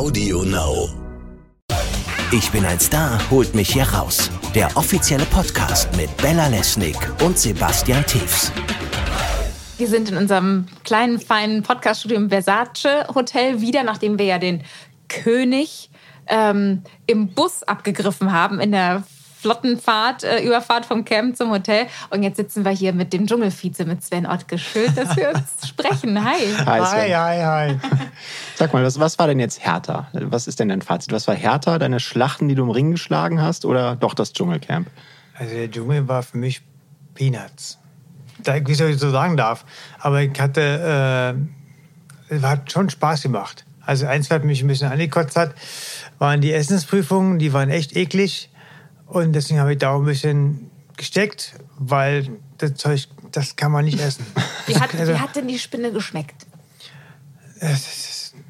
Audio Now. Ich bin ein Star, holt mich hier raus. Der offizielle Podcast mit Bella Lesnick und Sebastian Tiefs. Wir sind in unserem kleinen, feinen Podcaststudio im Versace Hotel wieder, nachdem wir ja den König ähm, im Bus abgegriffen haben in der Flottenfahrt, äh, Überfahrt vom Camp zum Hotel. Und jetzt sitzen wir hier mit dem Dschungelvize, mit Sven Ottke. Schön, dass wir uns sprechen. Hi. Hi, Hi, Sven. hi, hi. Sag mal, was, was war denn jetzt härter? Was ist denn dein Fazit? Was war härter, deine Schlachten, die du im Ring geschlagen hast, oder doch das Dschungelcamp? Also der Dschungel war für mich Peanuts. Da, wie soll ich so sagen darf. Aber ich hatte, äh, es hat schon Spaß gemacht. Also eins, was mich ein bisschen angekotzt hat, waren die Essensprüfungen. Die waren echt eklig. Und deswegen habe ich da auch ein bisschen gesteckt, weil das Zeug, das kann man nicht essen. Wie hat, Also- wie hat denn die Spinne geschmeckt?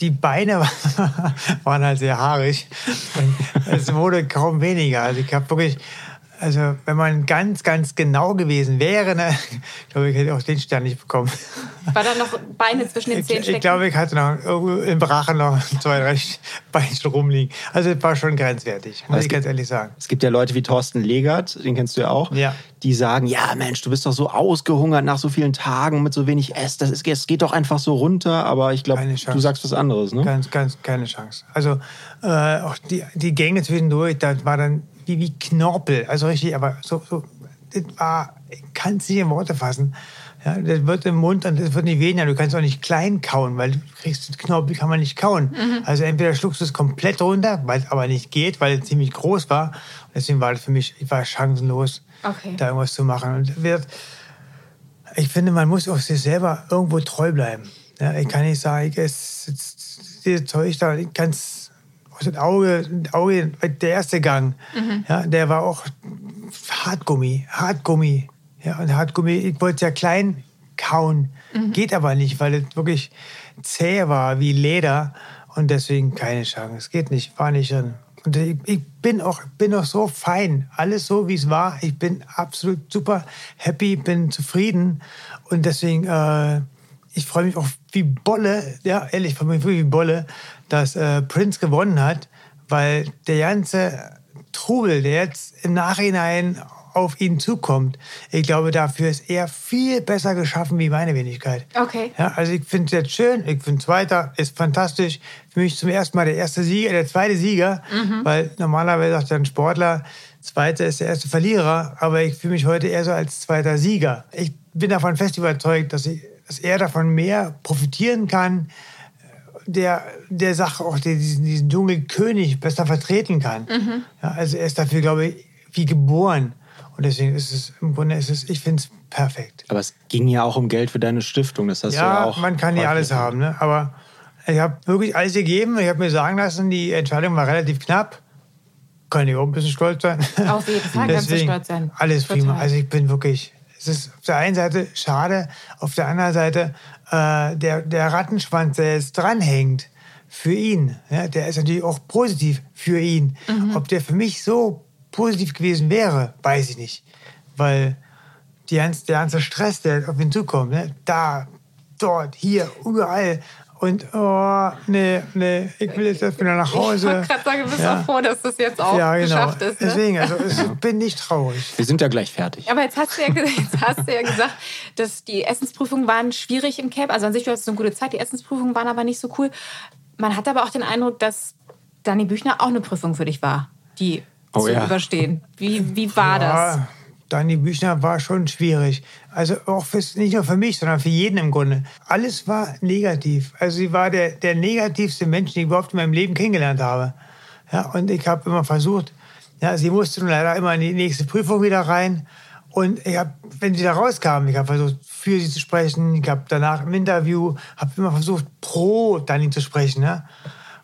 die Beine waren halt sehr haarig und es wurde kaum weniger. Also ich habe wirklich, also wenn man ganz, ganz genau gewesen wäre, ne, ich glaube, ich hätte auch den Stern nicht bekommen. War da noch Beine zwischen den Ich, Zähnen ich stecken? glaube, ich hatte noch irgendwo im Brachen noch zwei, drei Beinchen rumliegen. Also es war schon grenzwertig, muss Es ich gibt- ganz ehrlich sagen. Es gibt ja Leute wie Thorsten Legert, den kennst du ja auch, Ja. die sagen, ja Mensch, du bist doch so ausgehungert nach so vielen Tagen mit so wenig Ess. Das ist, es geht doch einfach so runter. Aber ich glaube, Keine Chance. du sagst was anderes, ne? Ganz, ganz keine Chance. Also äh, auch die, die Gänge zwischendurch, das war dann wie, wie Knorpel. Also richtig, aber so, so das war, ich kann es nicht in Worte fassen. Ja, das wird im Mund und das wird nicht weniger. Du kannst auch nicht klein kauen, weil du kriegst das Knorpel kann man nicht kauen. Also entweder schluckst du es komplett runter, weil es aber nicht geht, weil es ziemlich groß war. Und deswegen war das für mich, ich war chancenlos, Okay. da irgendwas zu machen. Und wird, ich finde, man muss auch sich selber irgendwo treu bleiben. Ja, ich kann nicht sagen, ich esse dieses Zeug da, ich kann es aus dem Auge, das Auge, der erste Gang, ja, der war auch Hartgummi, Hartgummi. Ja, und Hartgummi, ich wollte es ja klein kauen, geht aber nicht, weil es wirklich zäh war wie Leder und deswegen keine Chance. Es geht nicht, war nicht drin. Und ich, ich bin auch, bin auch so fein, alles so wie es war. Ich bin absolut super happy, bin zufrieden und deswegen, äh, ich freue mich auch wie Bolle, ja ehrlich, ich freue mich wirklich wie Bolle, dass äh, Prince gewonnen hat, weil der ganze Trubel, der jetzt im Nachhinein auf ihn zukommt, ich glaube, dafür ist er viel besser geschaffen wie meine Wenigkeit. Okay. Ja, also ich finde es jetzt schön, ich finde Zweiter ist fantastisch. Für mich zum ersten Mal der erste Sieger, der zweite Sieger, weil normalerweise sagt ein Sportler, Zweiter ist der erste Verlierer, aber ich fühle mich heute eher so als zweiter Sieger. Ich bin davon fest überzeugt, dass, ich, dass er davon mehr profitieren kann, der, der Sache auch diesen, diesen Dschungelkönig besser vertreten kann. Ja, also er ist dafür, glaube ich, wie geboren. Und deswegen ist es im Grunde, ist es, ich finde es perfekt. Aber es ging ja auch um Geld für deine Stiftung. Das hast du ja Ja, auch. man kann häufig alles haben, ne? aber ich habe wirklich alles gegeben. Ich habe mir sagen lassen, die Entscheidung war relativ knapp. Kann ich auch ein bisschen stolz sein. Auf jeden Fall kannst du stolz sein. Alles Total. prima. Also ich bin wirklich, es ist auf der einen Seite schade, auf der anderen Seite äh, der, der Rattenschwanz, der jetzt dranhängt, für ihn, ja, der ist natürlich auch positiv für ihn. Mhm. Ob der für mich so positiv gewesen wäre, weiß ich nicht. Weil die ganze, der ganze Stress, der auf ihn zukommt, ne? da, dort, hier, überall. Und, oh, nee, nee, ich will jetzt erst wieder nach Ich Hause. wollte gerade sagen, du bist Ja. auch froh, dass das jetzt auch ja, genau. geschafft ist. Ne? Deswegen, also ich bin nicht traurig. Wir sind ja gleich fertig. Aber jetzt hast, du ja, jetzt hast du ja gesagt, dass die Essensprüfungen waren schwierig im Camp. Also an sich war es eine gute Zeit. Die Essensprüfungen waren aber nicht so cool. Man hat aber auch den Eindruck, dass Dani Büchner auch eine Prüfung für dich war, die Oh zu ja. überstehen. Wie, wie war das? Dani Büchner war schon schwierig. Also auch fürs, nicht nur für mich, sondern für jeden im Grunde. Alles war negativ. Also sie war der, der negativste Mensch, den ich überhaupt in meinem Leben kennengelernt habe. Ja, und ich habe immer versucht, ja, sie musste nun leider immer in die nächste Prüfung wieder rein. Und ich habe, wenn sie da rauskam, ich habe versucht, für sie zu sprechen. Ich habe danach im Interview, habe immer versucht, pro Dani zu sprechen. Ja?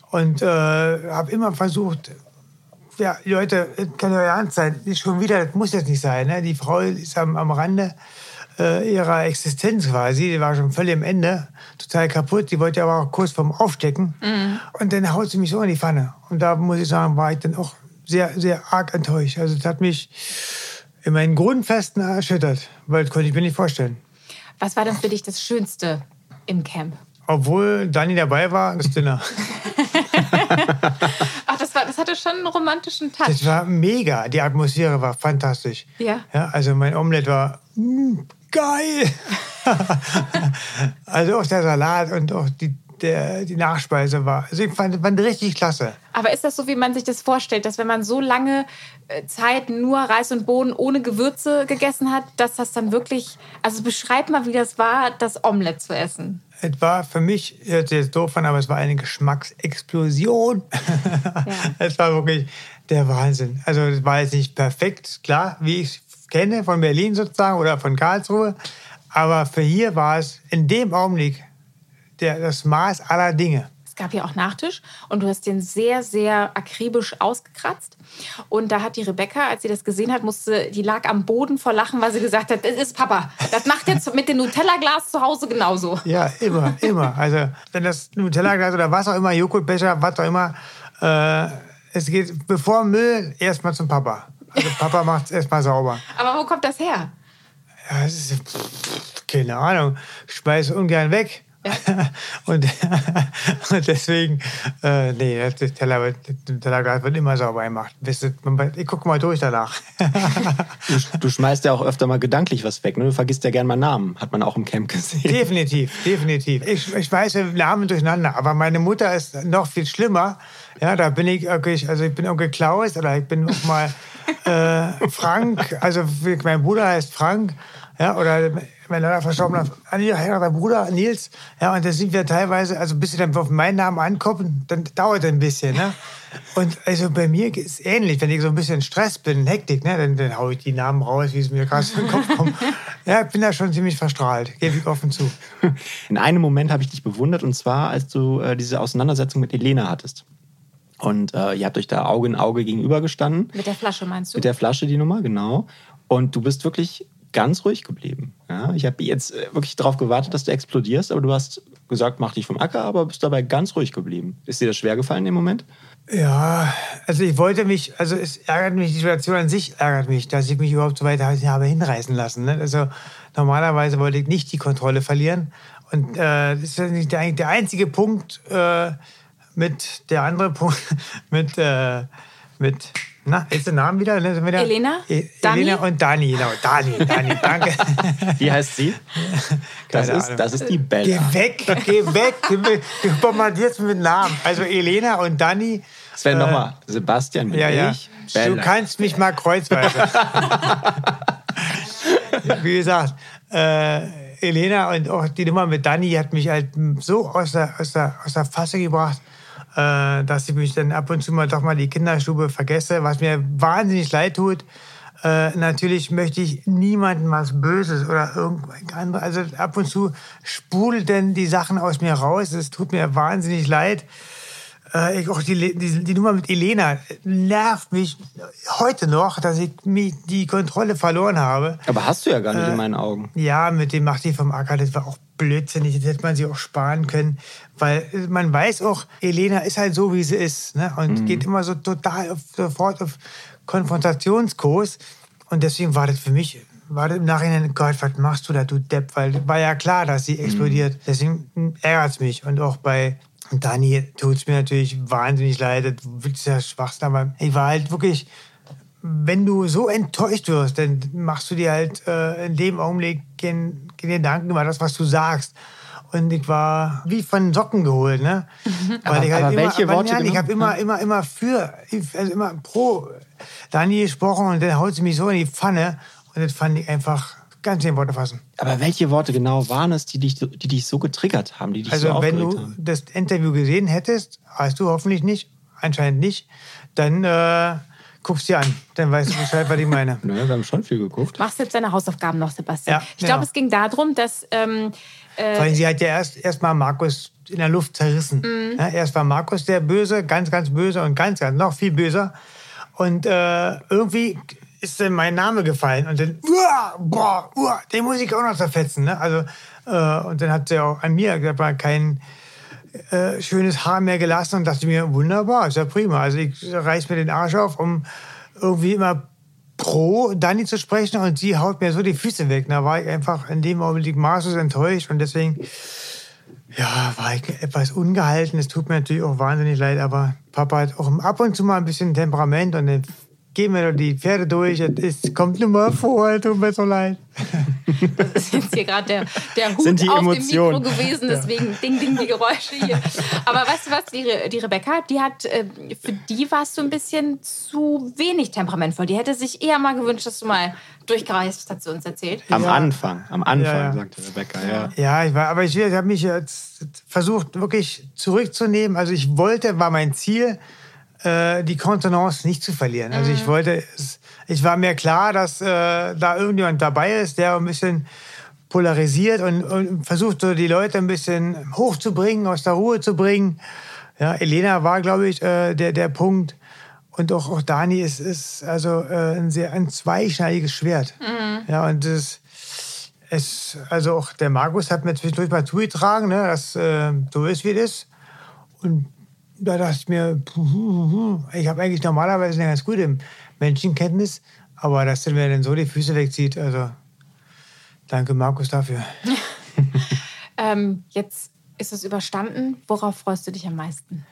Und äh, habe immer versucht, ja, Leute, das kann ja ernst sein. Schon wieder, das muss jetzt nicht sein. Ne? Die Frau ist am, am Rande äh, ihrer Existenz quasi. Die war schon völlig am Ende, total kaputt. Die wollte aber auch kurz vorm Aufstecken. Und dann haut sie mich so in die Pfanne. Und da muss ich sagen, war ich dann auch sehr, sehr arg enttäuscht. Also das hat mich in meinen Grundfesten erschüttert, weil das konnte ich mir nicht vorstellen. Was war denn für dich das Schönste im Camp? obwohl Dani dabei war, das Dinner. Ach, das, war, das hatte schon einen romantischen Touch. Das war mega. Die Atmosphäre war fantastisch. Ja. ja also mein Omelette war mm, geil. also auch der Salat und auch die, der, die Nachspeise war. Also ich fand, fand richtig klasse. Aber ist das so, wie man sich das vorstellt, dass wenn man so lange äh, Zeit nur Reis und Bohnen ohne Gewürze gegessen hat, dass das dann wirklich, also beschreib mal, wie das war, das Omelett zu essen. Es war für mich, hört sich jetzt doof an, aber es war eine Geschmacksexplosion. Ja. es war wirklich der Wahnsinn. Also es war jetzt nicht perfekt, klar, wie ich es kenne von Berlin sozusagen oder von Karlsruhe. Aber für hier war es in dem Augenblick der, das Maß aller Dinge. Es gab ja auch Nachtisch und du hast den sehr, sehr akribisch ausgekratzt. Und da hat die Rebecca, als sie das gesehen hat, musste, die lag am Boden vor Lachen, weil sie gesagt hat, das ist Papa. Das macht jetzt mit dem Nutella-Glas zu Hause genauso. Ja, immer, immer. Also wenn das Nutella-Glas oder was auch immer, Joghurtbecher, was auch immer, äh, es geht bevor Müll erstmal zum Papa. Also Papa macht es erstmal sauber. Aber wo kommt das her? Ja, das ist, keine Ahnung. Ich schmeiße ungern weg. Ja. und, und, deswegen, äh, nee, der Teller, der Teller wird immer sauber gemacht. Ich gucke mal durch danach. du, du, schmeißt ja auch öfter mal gedanklich was weg. Ne? Du vergisst ja gerne mal Namen, hat man auch im Camp gesehen. Definitiv, definitiv. Ich, ich schmeiße Namen durcheinander, aber meine Mutter ist noch viel schlimmer. Ja, da bin ich wirklich, also ich bin Onkel Klaus oder ich bin auch mal äh, Frank, also mein Bruder heißt Frank. Ja, oder mein leider verstorbener mein Bruder Nils. Ja, und da sind wir teilweise, also bis sie dann auf meinen Namen ankommen, dann dauert es ein bisschen. Ne? Und also bei mir ist es ähnlich, wenn ich so ein bisschen Stress bin, Hektik, ne, dann, dann haue ich die Namen raus, wie es mir gerade in den Kopf kommt. Ja, ich bin da schon ziemlich verstrahlt, gebe ich offen zu. In einem Moment habe ich dich bewundert, und zwar, als du äh, diese Auseinandersetzung mit Elena hattest. Und äh, ihr habt euch da Auge in Auge gegenübergestanden. Mit der Flasche meinst du? Mit der Flasche, die Nummer, genau. Und du bist wirklich ganz ruhig geblieben. Ja, ich habe jetzt äh, wirklich darauf gewartet, dass du explodierst, aber du hast gesagt, mach dich vom Acker, aber bist dabei ganz ruhig geblieben. Ist dir das schwer gefallen im Moment? Ja, also ich wollte mich, also es ärgert mich, die Situation an sich ärgert mich, dass ich mich überhaupt so weit habe hinreißen lassen. Ne? Also normalerweise wollte ich nicht die Kontrolle verlieren. Und äh, das ist nicht der, der einzige Punkt äh, mit der andere Punkt mit, äh, mit na, ist der Name wieder? wieder? Elena? E Elena und Dani, genau. Dani, Dani, danke. Wie heißt sie? Das ist, das ist die Bella. Geh weg, geh weg. Du bombardierst mit Namen. Also Elena und Dani. Sven, äh, nochmal. Sebastian bin ja, ja. ich. Bella. Du kannst mich mal kreuzweise. Wie gesagt, äh, Elena und auch die Nummer mit Dani hat mich halt so aus der, aus der, aus der Fasse gebracht dass ich mich dann ab und zu mal doch mal die Kinderstube vergesse, was mir wahnsinnig leid tut. Äh, natürlich möchte ich niemandem was Böses oder irgendwas anderes. Also ab und zu sprudelt denn die Sachen aus mir raus. Es tut mir wahnsinnig leid. Äh, ich, auch die, die, die, Nummer mit Elena nervt mich heute noch, dass ich mich die Kontrolle verloren habe. Aber hast du ja gar nicht äh, in meinen Augen. Ja, mit dem macht die vom Acker, das war auch blödsinnig. Das hätte man sich auch sparen können. Weil man weiß auch, Elena ist halt so, wie sie ist. Ne? Und mhm. geht immer so total auf, sofort auf Konfrontationskurs. Und deswegen war das für mich war im Nachhinein, Gott, was machst du da, du Depp? Weil war ja klar, dass sie explodiert. Mhm. Deswegen ärgert es mich. Und auch bei Dani tut es mir natürlich wahnsinnig leid. Das ist ja Schwachsinn. Aber ich war halt wirklich, wenn du so enttäuscht wirst, dann machst du dir halt äh, in dem Augenblick keinen Gedanken über das, was du sagst. Und ich war wie von Socken geholt, ne? Weil aber, ich halt aber immer, welche Worte? Nein, ich habe immer, immer, immer für, also immer pro Dani gesprochen und dann haut sie mich so in die Pfanne. Und das fand ich einfach ganz in Worte fassen. Aber welche Worte genau waren es, die dich, die dich so getriggert haben, die dich also, so wenn du haben? das Interview gesehen hättest, hast du hoffentlich nicht, anscheinend nicht, dann äh, guckst dir an. Dann weißt du Bescheid, was ich meine. Naja, wir haben schon viel geguckt. Machst jetzt deine Hausaufgaben noch, Sebastian? Ja, ich glaube, ja. es ging darum, dass. Ähm, äh Vor allem, sie hat ja erst, erst mal Markus in der Luft zerrissen. Mhm. Ja, erst war Markus der Böse, ganz, ganz böse und ganz, ganz noch viel böser. Und äh, irgendwie ist dann mein Name gefallen und dann, uah, boah, uah, den muss ich auch noch zerfetzen. Ne? Also, äh, und dann hat sie auch an mir gesagt, kein äh, schönes Haar mehr gelassen und dachte mir, wunderbar, ist ja prima. Also ich reiß mir den Arsch auf, um irgendwie immer pro Dani zu sprechen und sie haut mir so die Füße weg. Da war ich einfach in dem Augenblick maßlos enttäuscht und deswegen Ja, war ich etwas ungehalten. Es tut mir natürlich auch wahnsinnig leid, aber Papa hat auch ab und zu mal ein bisschen Temperament und dann gehen wir doch die Pferde durch. Es kommt nur mal vor, tut mir so leid. Das ist jetzt hier gerade der, der Hut Sind die auf Emotionen. dem Mikro gewesen, deswegen ding, ding, die Geräusche hier. Aber weißt du was, die, Re- die Rebecca, die hat, äh, für die warst du ein bisschen zu wenig temperamentvoll. Die hätte sich eher mal gewünscht, dass du mal durchgereist, hat sie uns erzählt. Am Ja. Anfang, am Anfang, Ja, ja. sagte Rebecca, ja. Ja, ich war, aber ich, ich habe mich jetzt versucht, wirklich zurückzunehmen. Also ich wollte, war mein Ziel, äh, die Kontenance nicht zu verlieren. Also ich wollte, es- ich war mir klar, dass äh, da irgendjemand dabei ist, der ein bisschen polarisiert und, und versucht, so die Leute ein bisschen hochzubringen, aus der Ruhe zu bringen. Ja, Elena war, glaube ich, äh, der, der Punkt. Und auch, auch Dani ist, ist also äh, ein sehr ein zweischneidiges Schwert. Ja, und das, es, also auch der Markus hat mir zwischendurch mal zugetragen, ne, dass äh, so ist, wie es ist. Und da dachte ich mir, ich habe eigentlich normalerweise eine ganz gute Menschenkenntnis, aber dass der mir dann so die Füße wegzieht, also danke Markus dafür. Ähm, jetzt ist es überstanden. Worauf freust du dich am meisten?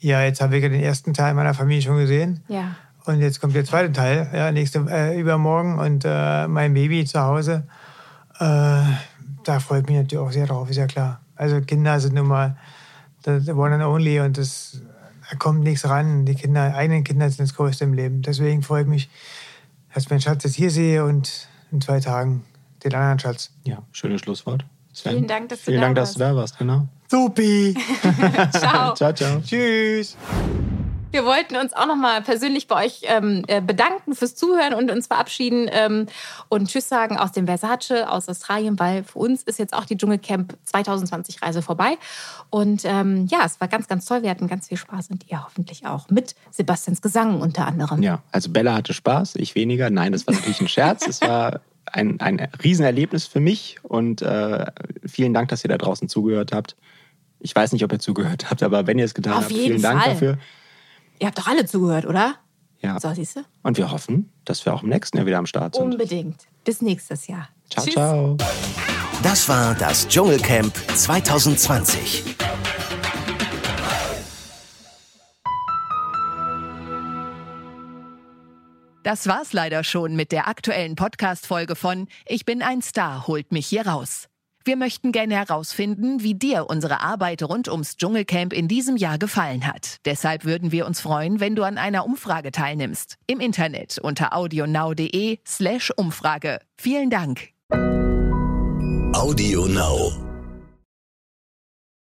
Ja, jetzt habe ich ja den ersten Teil meiner Familie schon gesehen. Ja. Und jetzt kommt der zweite Teil, ja, nächste, äh, übermorgen und äh, mein Baby zu Hause. Äh, da freue ich mich natürlich auch sehr drauf, ist ja klar. Also Kinder sind nun mal the, the one and only und das, da kommt nichts ran. Die Kinder, eigenen Kinder sind das Größte im Leben. Deswegen freue ich mich, dass ich meinen Schatz jetzt hier sehe und in zwei Tagen den anderen Schatz. Ja, schönes Schlusswort. Sven, Vielen Dank, dass du Vielen da Dank, dass warst. du da warst, genau. Supi! Ciao. Ciao, ciao. Tschüss! Wir wollten uns auch nochmal persönlich bei euch ähm, äh, bedanken fürs Zuhören und uns verabschieden ähm, und Tschüss sagen aus dem Versace aus Australien, weil für uns ist jetzt auch die Dschungelcamp 2020 Reise vorbei. Und ähm, ja, es war ganz, ganz toll. Wir hatten ganz viel Spaß und ihr hoffentlich auch mit Sebastians Gesang unter anderem. Ja, also Bella hatte Spaß, ich weniger. Nein, das war natürlich ein Scherz. es war ein, ein Riesenerlebnis für mich und äh, vielen Dank, dass ihr da draußen zugehört habt. Ich weiß nicht, ob ihr zugehört habt, aber wenn ihr es getan Auf habt, vielen Dank Fall. dafür. Ihr habt doch alle zugehört, oder? Ja. So, siehst du? Und wir hoffen, dass wir auch im nächsten Jahr wieder am Start sind. Unbedingt. Bis nächstes Jahr. Ciao, Tschüss. ciao. Das war das Dschungelcamp 2020. Das war's leider schon mit der aktuellen Podcast-Folge von Ich bin ein Star, holt mich hier raus. Wir möchten gerne herausfinden, wie dir unsere Arbeit rund ums Dschungelcamp in diesem Jahr gefallen hat. Deshalb würden wir uns freuen, wenn du an einer Umfrage teilnimmst. Im Internet unter audionow.de slash Umfrage. Vielen Dank. Audio Now.